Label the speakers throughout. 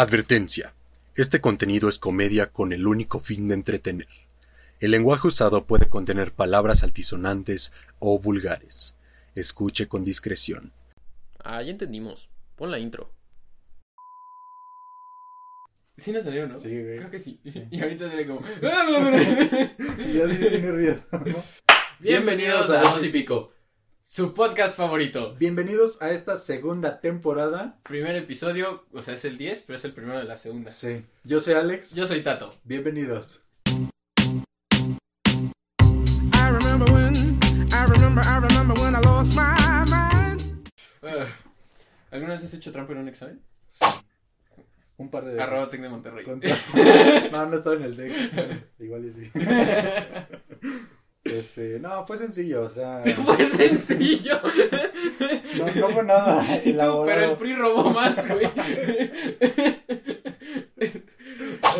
Speaker 1: Advertencia. Este contenido es comedia con el único fin de entretener. El lenguaje usado puede contener palabras altisonantes o vulgares. Escuche con discreción.
Speaker 2: Ah, ya entendimos. Pon la intro. Sí nos salió, ¿no?
Speaker 3: Sí, güey.
Speaker 2: Creo que sí.
Speaker 3: Sí.
Speaker 2: Y ahorita sale como...
Speaker 3: Y así de nervioso, ¿no?
Speaker 2: Bienvenidos a Dos y Pico. Su podcast favorito.
Speaker 3: Bienvenidos a esta segunda temporada.
Speaker 2: Primer episodio, o sea, es el 10, pero es el primero de la segunda.
Speaker 3: Sí. Yo soy Alex.
Speaker 2: Yo soy Tato.
Speaker 3: Bienvenidos.
Speaker 4: I remember when, I remember, I remember when I lost my mind.
Speaker 2: ¿Alguna vez has hecho trampa en un examen?
Speaker 3: Sí. Un par de veces.
Speaker 2: Arroba Tec de Monterrey.
Speaker 3: Contra- No, no estaba en el deck. Igual y sí. Este, no, fue sencillo, o sea,
Speaker 2: Fue sencillo.
Speaker 3: no, no fue nada
Speaker 2: Y tú, pero el PRI robó más, güey.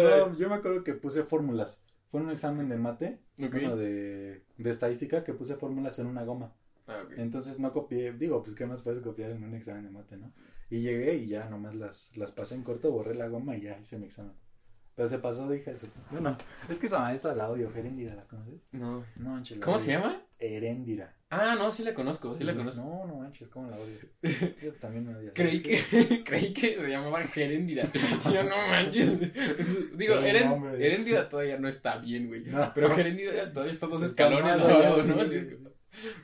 Speaker 3: No, yo me acuerdo que puse fórmulas. Fue un examen de mate, bueno, de, de estadística, que puse fórmulas en una goma.
Speaker 2: Ah.
Speaker 3: Entonces no copié, digo, pues qué más puedes copiar en un examen de mate, ¿no? Y llegué y ya nomás las, las pasé en corto, borré la goma y ya hice mi examen. Pero se pasó, dije eso. Bueno, es que esa maestra la odio, Gerendira, ¿la conoces?
Speaker 2: No.
Speaker 3: No manches,
Speaker 2: ¿Cómo
Speaker 3: odio.
Speaker 2: se llama?
Speaker 3: Heréndira.
Speaker 2: Ah, no, sí la conozco, sí la conozco.
Speaker 3: No, no manches, ¿cómo la odio? Yo también me odio.
Speaker 2: Creí que, creí que se llamaba Gerendira. Yo no manches. Es- Digo, Heren- todavía no está bien, güey.
Speaker 3: No.
Speaker 2: Pero Gerendira todavía está dos escalones abajo, ¿no?
Speaker 3: sí,
Speaker 2: Así es como-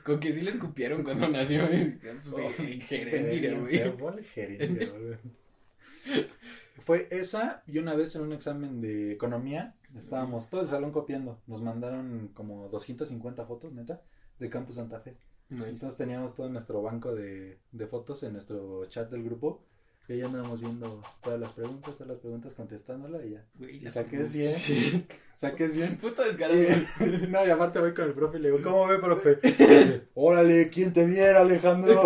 Speaker 2: Con que sí le escupieron cuando nació. Pues, sí, Gerendira, güey.
Speaker 3: Gerendira, güey. Fue esa y una vez en un examen de economía estábamos todo el salón copiando. Nos mandaron como 250 fotos, neta, de Campus Santa Fe.
Speaker 2: Nice.
Speaker 3: Entonces teníamos todo nuestro banco de, de fotos en nuestro chat del grupo. Y ahí andábamos viendo todas las preguntas, todas las preguntas contestándola y ya.
Speaker 2: Güey,
Speaker 3: Y saqué 100.
Speaker 2: Sí.
Speaker 3: Saqué 100.
Speaker 2: Puto descarado.
Speaker 3: Y- no, y aparte voy con el profe y le digo, ¿cómo ve, profe? Y dice, órale, ¿quién te viera, Alejandro?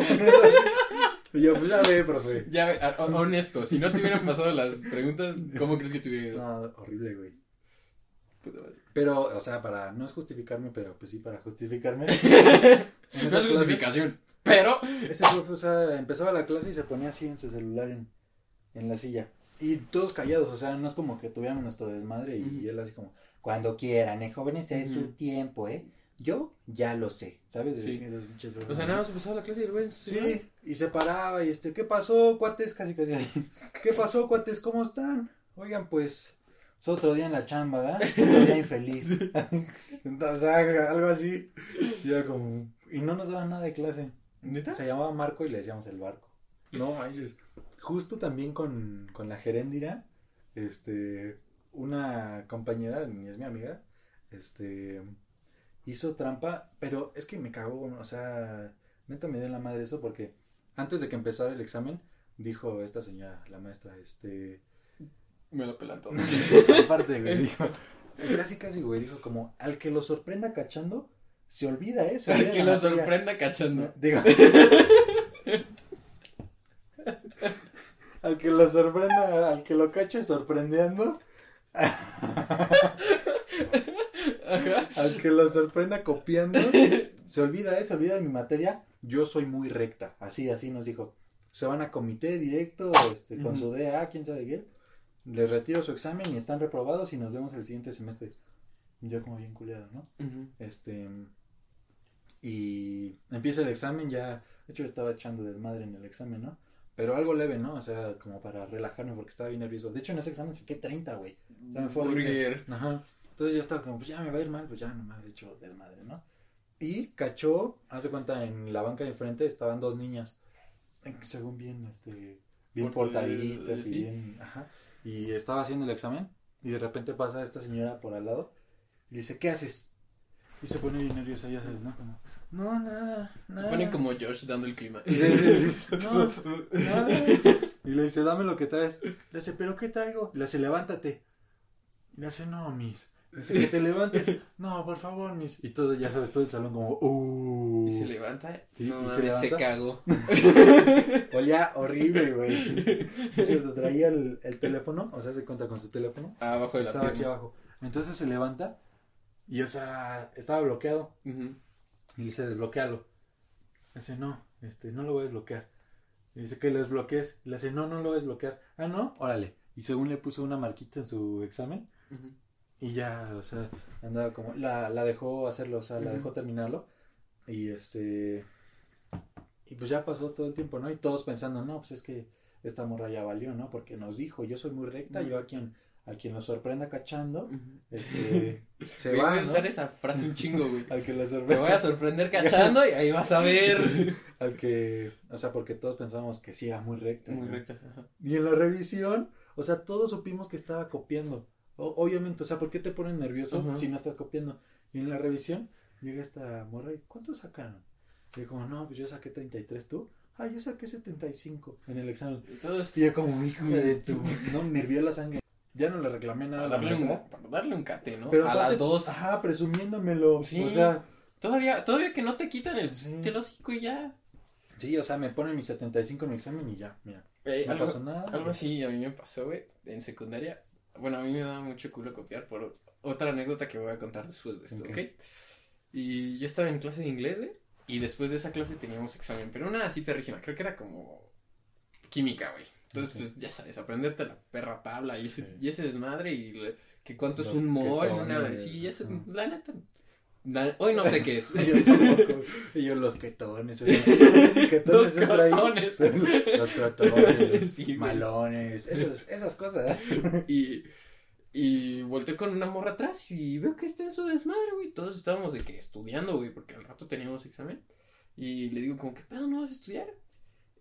Speaker 3: Y yo, pues ya ve, profe.
Speaker 2: Ya, a- honesto, si no te hubieran pasado las preguntas, ¿cómo crees que te hubiera ido?
Speaker 3: No, horrible, güey. Pero, o sea, para, no es justificarme, pero pues sí para justificarme.
Speaker 2: No es
Speaker 3: clase-
Speaker 2: justificación, pero...
Speaker 3: Ese profe, o sea, empezaba la clase y se ponía así en su celular en, en la silla. Y todos callados, o sea, no es como que tuviéramos nuestro desmadre y, y él así como, cuando quieran, ¿eh, jóvenes? Es su tiempo, ¿eh? Yo ya lo sé, ¿sabes?
Speaker 2: Sí.
Speaker 3: Esos pinches
Speaker 2: O sea, nada más empezaba la clase y el.
Speaker 3: Sí, y se paraba y este, ¿qué pasó, cuates? Casi, casi. ¿Qué pasó, cuates? ¿Cómo están? Oigan, pues, es otro día en la chamba, ¿verdad? Otro día infeliz. Entonces, algo así. Como, y no nos daban nada de clase.
Speaker 2: ¿Neta?
Speaker 3: Se llamaba Marco y le decíamos el barco. No, manches. Justo también con, con la geréndira, este, una compañera, ni es mi amiga, este, hizo trampa, pero es que me cagó, o sea, neta me dio en la madre eso porque antes de que empezara el examen, dijo esta señora, la maestra, este,
Speaker 2: Me lo pelan todo.
Speaker 3: aparte, güey, dijo, casi casi, güey, dijo como, al que lo sorprenda cachando, se olvida, ¿eh? Se olvida
Speaker 2: que
Speaker 3: la
Speaker 2: lo
Speaker 3: materia".
Speaker 2: sorprenda cachando.
Speaker 3: Digo. al que lo sorprenda, al que lo cache sorprendiendo,
Speaker 2: Ajá.
Speaker 3: al que lo sorprenda copiando, se olvida, ¿eh? Se olvida de mi materia. Yo soy muy recta. Así, así nos dijo. Se van a comité directo, este, con
Speaker 2: Ujú.
Speaker 3: su DA, quién sabe qué. Les retiro su examen y están reprobados y nos vemos el siguiente semestre. Yo como bien culiado, ¿no? Este. Y empieza el examen, ya. De hecho, estaba echando desmadre en el examen, ¿no? Pero algo leve, ¿no? O sea, como para relajarme porque estaba bien nervioso. De hecho, en ese examen saqué 30, güey. O sea, me fue.
Speaker 2: Burger.
Speaker 3: Ajá. Entonces yo estaba como, pues ya me va a ir mal, pues ya nomás he hecho desmadre, ¿no? Y cachó, haz de cuenta, en la banca de enfrente estaban dos niñas. Según bien, este. Bien
Speaker 2: Porque,
Speaker 3: portaditas y
Speaker 2: sí.
Speaker 3: bien. Ajá. Y estaba haciendo el examen. Y de repente pasa esta señora por al lado. Y le dice, ¿qué haces? Y se pone bien nerviosa, ya sabes, ¿no? Como, no, nada,
Speaker 2: Se
Speaker 3: nada.
Speaker 2: pone como Josh dando el clima.
Speaker 3: Y le dice, sí, no, nada. Y le dice, dame lo que traes. Le dice, ¿pero qué traigo? Le dice, levántate. Y le dice, no, miss. Dice, que te levantes. No, por favor, miss. Y todo, ya sabes, todo el salón como, uh.
Speaker 2: Y se levanta.
Speaker 3: Sí,
Speaker 2: no,
Speaker 3: y se
Speaker 2: mames, se
Speaker 3: levanta.
Speaker 2: cagó.
Speaker 3: Olía horrible, güey. Es cierto, traía el, el teléfono, o sea, se cuenta con su teléfono.
Speaker 2: Abajo de la
Speaker 3: Estaba aquí
Speaker 2: pierna.
Speaker 3: abajo. Entonces se levanta y, o sea, estaba bloqueado.
Speaker 2: Ujú.
Speaker 3: Y dice, desbloquealo. Dice, no, este, no lo voy a desbloquear. Y dice que lo desbloquees. Le dice, no, no lo voy a desbloquear. Ah, no, órale. y según le puso una marquita en su examen. Y ya, o sea, andaba como, la, la dejó hacerlo, o sea, la dejó terminarlo y este, y pues ya pasó todo el tiempo, ¿no? Y todos pensando, no, pues es que esta morra ya valió, ¿no? Porque nos dijo, yo soy muy recta, yo a quien, a quien lo sorprenda cachando, este, se
Speaker 2: Güey,
Speaker 3: va,
Speaker 2: voy a
Speaker 3: ¿no?
Speaker 2: usar esa frase un chingo, güey.
Speaker 3: Al que lo
Speaker 2: Te
Speaker 3: sorprenda.
Speaker 2: voy a sorprender cachando y ahí vas a ver.
Speaker 3: Al que, o sea, porque todos pensábamos que sí era muy recta.
Speaker 2: Muy
Speaker 3: ¿no?
Speaker 2: recta. ajá.
Speaker 3: Y en la revisión, o sea, todos supimos que estaba copiando. O- obviamente, o sea, ¿por qué te ponen nervioso si no estás copiando? Y en la revisión llega esta morra y ¿cuánto sacaron? Y yo como, no, pues yo saqué 33, ¿tú? Ah, yo saqué 75 en el examen.
Speaker 2: Entonces,
Speaker 3: Y yo como, hijo de tu... No, me hirvió la sangre. Ya no le reclamé nada
Speaker 2: para
Speaker 3: a
Speaker 2: darle, un, darle un cate, ¿no?
Speaker 3: Pero
Speaker 2: a
Speaker 3: aparte-
Speaker 2: las dos.
Speaker 3: Ajá, presumiéndomelo.
Speaker 2: Sí.
Speaker 3: O sea,
Speaker 2: Todavía, todavía que no te quitan el
Speaker 3: Sí.
Speaker 2: el hocico y ya.
Speaker 3: sí, o sea, me ponen mi 75 en mi examen y ya, mira.
Speaker 2: Eh,
Speaker 3: No
Speaker 2: algo,
Speaker 3: pasó nada.
Speaker 2: algo así a mí me pasó, güey, en secundaria. Bueno, a mí me daba mucho culo copiar por otra anécdota que voy a contar después de esto,
Speaker 3: Ok.
Speaker 2: ¿ok? Y yo estaba en clase de inglés, güey, y después de esa clase teníamos examen, pero una así perrísima, creo que era como química, güey. Entonces, pues ya sabes, aprenderte la perra tabla y ese,
Speaker 3: Sí.
Speaker 2: y ese desmadre y le- que cuánto es un mol y una... Sí, eso, la neta, na- hoy no sé qué es.
Speaker 3: Yo tampoco. Y yo los ketones
Speaker 2: Los crotones.
Speaker 3: Los crotones.
Speaker 2: Sí, güey.
Speaker 3: malones. Esas, esas cosas.
Speaker 2: Y, y volteé con una morra atrás y veo que está en su desmadre, güey. Todos estábamos de que estudiando, güey, porque al rato teníamos examen. Y le digo, como, ¿qué pedo no vas a estudiar?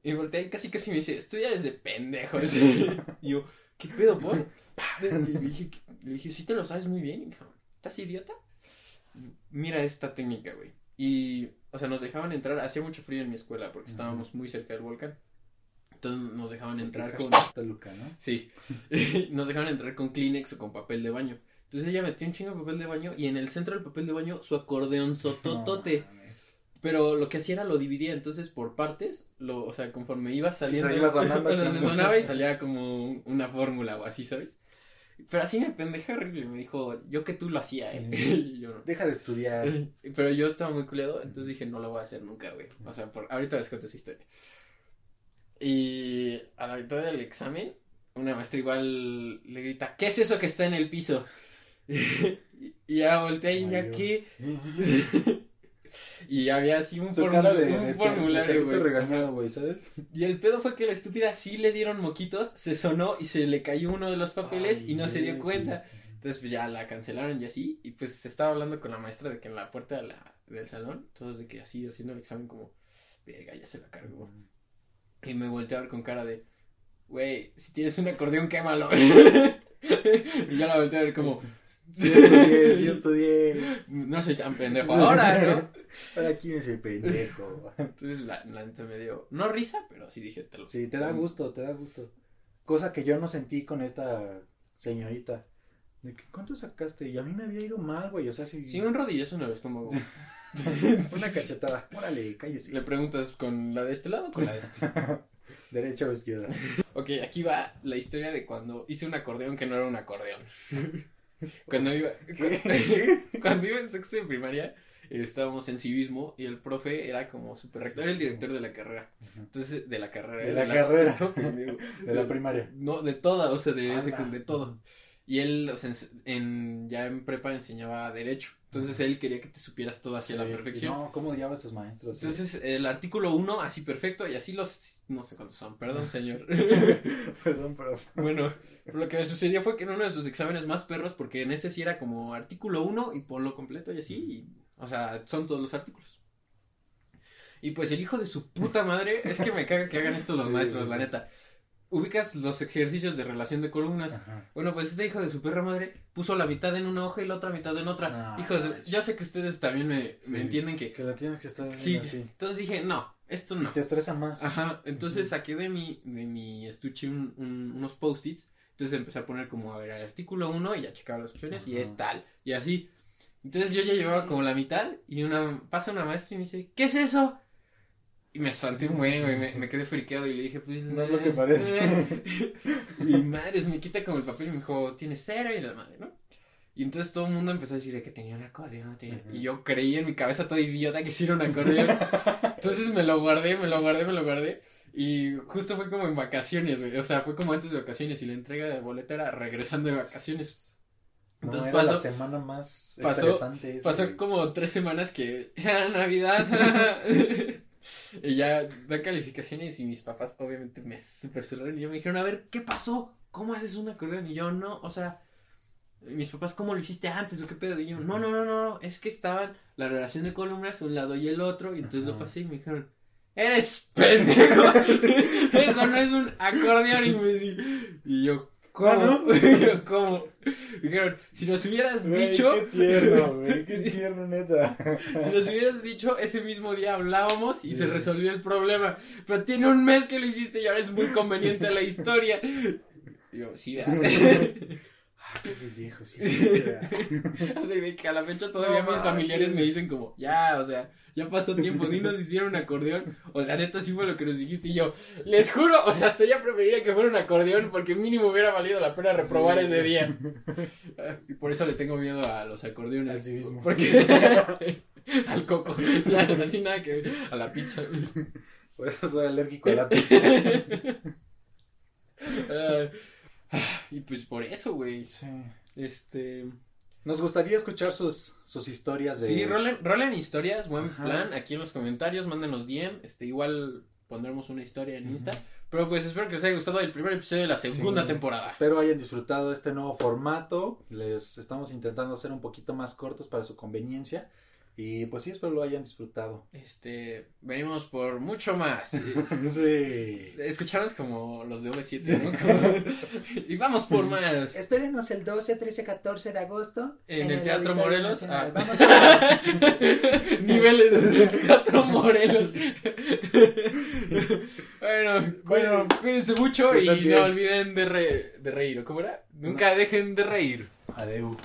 Speaker 2: Y volteé y casi casi me dice, estudiar es de pendejos. y yo, ¿qué pedo, por? Y le dije, le dije, sí te lo sabes muy bien. Y dijo, ¿estás idiota? Mira esta técnica, güey. Y, o sea, nos dejaban entrar, hacía mucho frío en mi escuela porque estábamos muy cerca del volcán. Entonces nos dejaban entrar con...
Speaker 3: Toluca, ¿no?
Speaker 2: Sí, nos dejaban entrar con Kleenex o con papel de baño. Entonces ella metió un chingo de papel de baño y en el centro del papel de baño su acordeón sototote.
Speaker 3: No.
Speaker 2: Pero lo que hacía era lo dividía entonces por partes, lo, o sea, conforme iba saliendo,
Speaker 3: Se iba sonando
Speaker 2: o sea,
Speaker 3: así.
Speaker 2: se sonaba y salía como un- una fórmula o así, ¿sabes? Pero así me pendejé horrible, me dijo, yo que tú lo hacía, ¿eh? y yo no.
Speaker 3: Deja de estudiar.
Speaker 2: Pero yo estaba muy culeado, entonces dije, no lo voy a hacer nunca, güey. O sea, por, ahorita les cuento esa historia. Y a la mitad del examen, una maestra igual le grita, ¿qué es eso que está en el piso? y, ya volteé y ya. y había así un,
Speaker 3: Su
Speaker 2: formu-
Speaker 3: cara de,
Speaker 2: un
Speaker 3: de-
Speaker 2: formulario, güey.
Speaker 3: regañado, güey, ¿sabes?
Speaker 2: Y el pedo fue que la estúpida sí le dieron moquitos, se sonó y se le cayó uno de los papeles
Speaker 3: Ay,
Speaker 2: y no se dio
Speaker 3: sí.
Speaker 2: cuenta. Entonces pues ya la cancelaron y así. Y pues se estaba hablando con la maestra de que en la puerta de la, del salón, todos de que así haciendo el examen como, verga, ya se la cargó. Y me volteé a ver con cara de, güey, si tienes un acordeón, quémalo. y ya la volteé a ver como,
Speaker 3: Sí estudié, sí estudié.
Speaker 2: no soy tan pendejo ahora, ¿no?
Speaker 3: Ahora quién es el pendejo.
Speaker 2: Entonces la, la neta me dio, no risa, pero sí dije, te lo
Speaker 3: Sí, te da gusto, te da gusto. Cosa que yo no sentí con esta señorita. De que, ¿Cuánto sacaste? Y a mí me había ido mal, güey. O sea, si.
Speaker 2: Sí, un rodillazo en el estómago.
Speaker 3: Una cachetada. Órale, cállese.
Speaker 2: Le preguntas con la de este lado o con la de este.
Speaker 3: Derecha o izquierda.
Speaker 2: Ok, aquí va la historia de cuando hice un acordeón que no era un acordeón. Cuando iba, cuando iba en sexto de primaria, eh, estábamos en civismo y el profe era como super rector, era el director de la carrera. Entonces, de la carrera.
Speaker 3: De la carrera.
Speaker 2: pendejo.
Speaker 3: De la primaria.
Speaker 2: No, de toda, o sea, de, secund- de todo. Y él, o sea, en, ya en prepa enseñaba derecho. Entonces él quería que te supieras todo hacia la perfección.
Speaker 3: No, ¿cómo odiaba a esos maestros?
Speaker 2: Entonces el artículo 1 así perfecto y así los no sé cuántos son, perdón señor.
Speaker 3: Perdón, pero.
Speaker 2: bueno, pero lo que me sucedió fue que en uno de sus exámenes más perros porque en ese sí era como artículo 1 y ponlo completo y así, y, o sea, son todos los artículos. Y pues el hijo de su puta madre, es que me caga que hagan esto los
Speaker 3: Sí,
Speaker 2: maestros, la neta. Ubicas los ejercicios de relación de columnas.
Speaker 3: Ajá.
Speaker 2: Bueno, pues este hijo de su perra madre puso la mitad en una hoja y la otra mitad en otra.
Speaker 3: No,
Speaker 2: Hijos, de- yo sé que ustedes también me, me entienden que
Speaker 3: Que la tienes que estar
Speaker 2: Sí,
Speaker 3: así.
Speaker 2: entonces dije, no, esto no.
Speaker 3: Te estresa más.
Speaker 2: Ajá, entonces saqué de mi, de mi estuche un- un- unos post-its, entonces empecé a poner como, a ver, el artículo 1 y ya checaba las opciones y es tal, y así. Entonces yo ya llevaba como la mitad y una pasa una maestra y me dice, ¿qué es eso? Y me espanté un buen, güey, me, me quedé friqueado y le dije, pues...
Speaker 3: No es lo que parece.
Speaker 2: y madres, me quita como el papel y me dijo, tienes cero y la madre, ¿no? Y entonces todo el mundo empezó a decir que tenía un acordeón. tenía-
Speaker 3: Ujú.
Speaker 2: Y yo creí en mi cabeza todo idiota que sí era un acordeón. entonces me lo guardé, me lo guardé, me lo guardé. Y justo fue como en vacaciones, güey. O sea, fue como antes de vacaciones. Y la entrega de boleta era regresando de vacaciones.
Speaker 3: No,
Speaker 2: Entonces
Speaker 3: era la
Speaker 2: pasó,
Speaker 3: semana más
Speaker 2: pasó-
Speaker 3: estresante. esa,
Speaker 2: pasó
Speaker 3: güey.
Speaker 2: como tres semanas que era Navidad. y ya da calificaciones y mis papás obviamente me super cerraron y yo me dijeron, a ver, ¿qué pasó? ¿Cómo haces un acordeón? Y yo, no, o sea, mis papás, ¿cómo lo hiciste antes o qué pedo? Y yo, no, no, no, no, es que estaban la relación de columnas un lado y el otro y entonces lo pasé y me dijeron, eres pendejo, eso no es un acordeón y, me- y yo, ¿cómo?
Speaker 3: ¿Cómo?
Speaker 2: Yo, ¿cómo? Dijeron, si nos hubieras
Speaker 3: Güey,
Speaker 2: dicho...
Speaker 3: Qué tierno, güey. Qué tierno, neta.
Speaker 2: Si nos hubieras dicho, ese mismo día hablábamos y
Speaker 3: Sí.
Speaker 2: se resolvió el problema. Pero tiene un mes que lo hiciste y ahora es muy conveniente la historia. Y yo, sí.
Speaker 3: Ah, qué pendejo, sí.
Speaker 2: Así de que a la fecha todavía
Speaker 3: No
Speaker 2: mis familiares me dicen como, ya, o sea, ya pasó tiempo, ni nos hicieron un acordeón. O la neta sí fue lo que nos dijiste. Y yo, les juro, o sea, hasta ya preferiría que fuera un acordeón porque mínimo hubiera valido la pena reprobar
Speaker 3: Sí.
Speaker 2: ese día. Y por eso le tengo miedo a los acordeones.
Speaker 3: Al civismo.
Speaker 2: Porque... al coco. Ya, así nada que ver. A la pizza.
Speaker 3: Por eso soy alérgico a la pizza.
Speaker 2: Ah, y pues por eso, güey.
Speaker 3: Sí.
Speaker 2: Este.
Speaker 3: Nos gustaría escuchar sus, sus historias de.
Speaker 2: Sí, rolen, rolen historias, buen
Speaker 3: Ajá.
Speaker 2: plan. Aquí en los comentarios, mándenos DM. Este, igual pondremos una historia en. Insta. Pero pues espero que les haya gustado el primer episodio de la segunda
Speaker 3: Sí.
Speaker 2: temporada.
Speaker 3: Espero hayan disfrutado este nuevo formato. Les estamos intentando hacer un poquito más cortos para su conveniencia. Y pues sí, espero lo hayan disfrutado.
Speaker 2: Este, venimos por mucho más.
Speaker 3: Sí.
Speaker 2: Escuchamos como los de V7, ¿no? Como- y vamos por más.
Speaker 3: Espérenos el 12, 13, 14 de agosto.
Speaker 2: En el Teatro Morelos. Ah.
Speaker 3: Vamos a...
Speaker 2: Niveles del Teatro Morelos. bueno,
Speaker 3: Bueno,
Speaker 2: cuídense mucho y no olviden de, re- de reír. ¿o ¿Cómo era? Nunca dejen de reír.
Speaker 3: Adeu.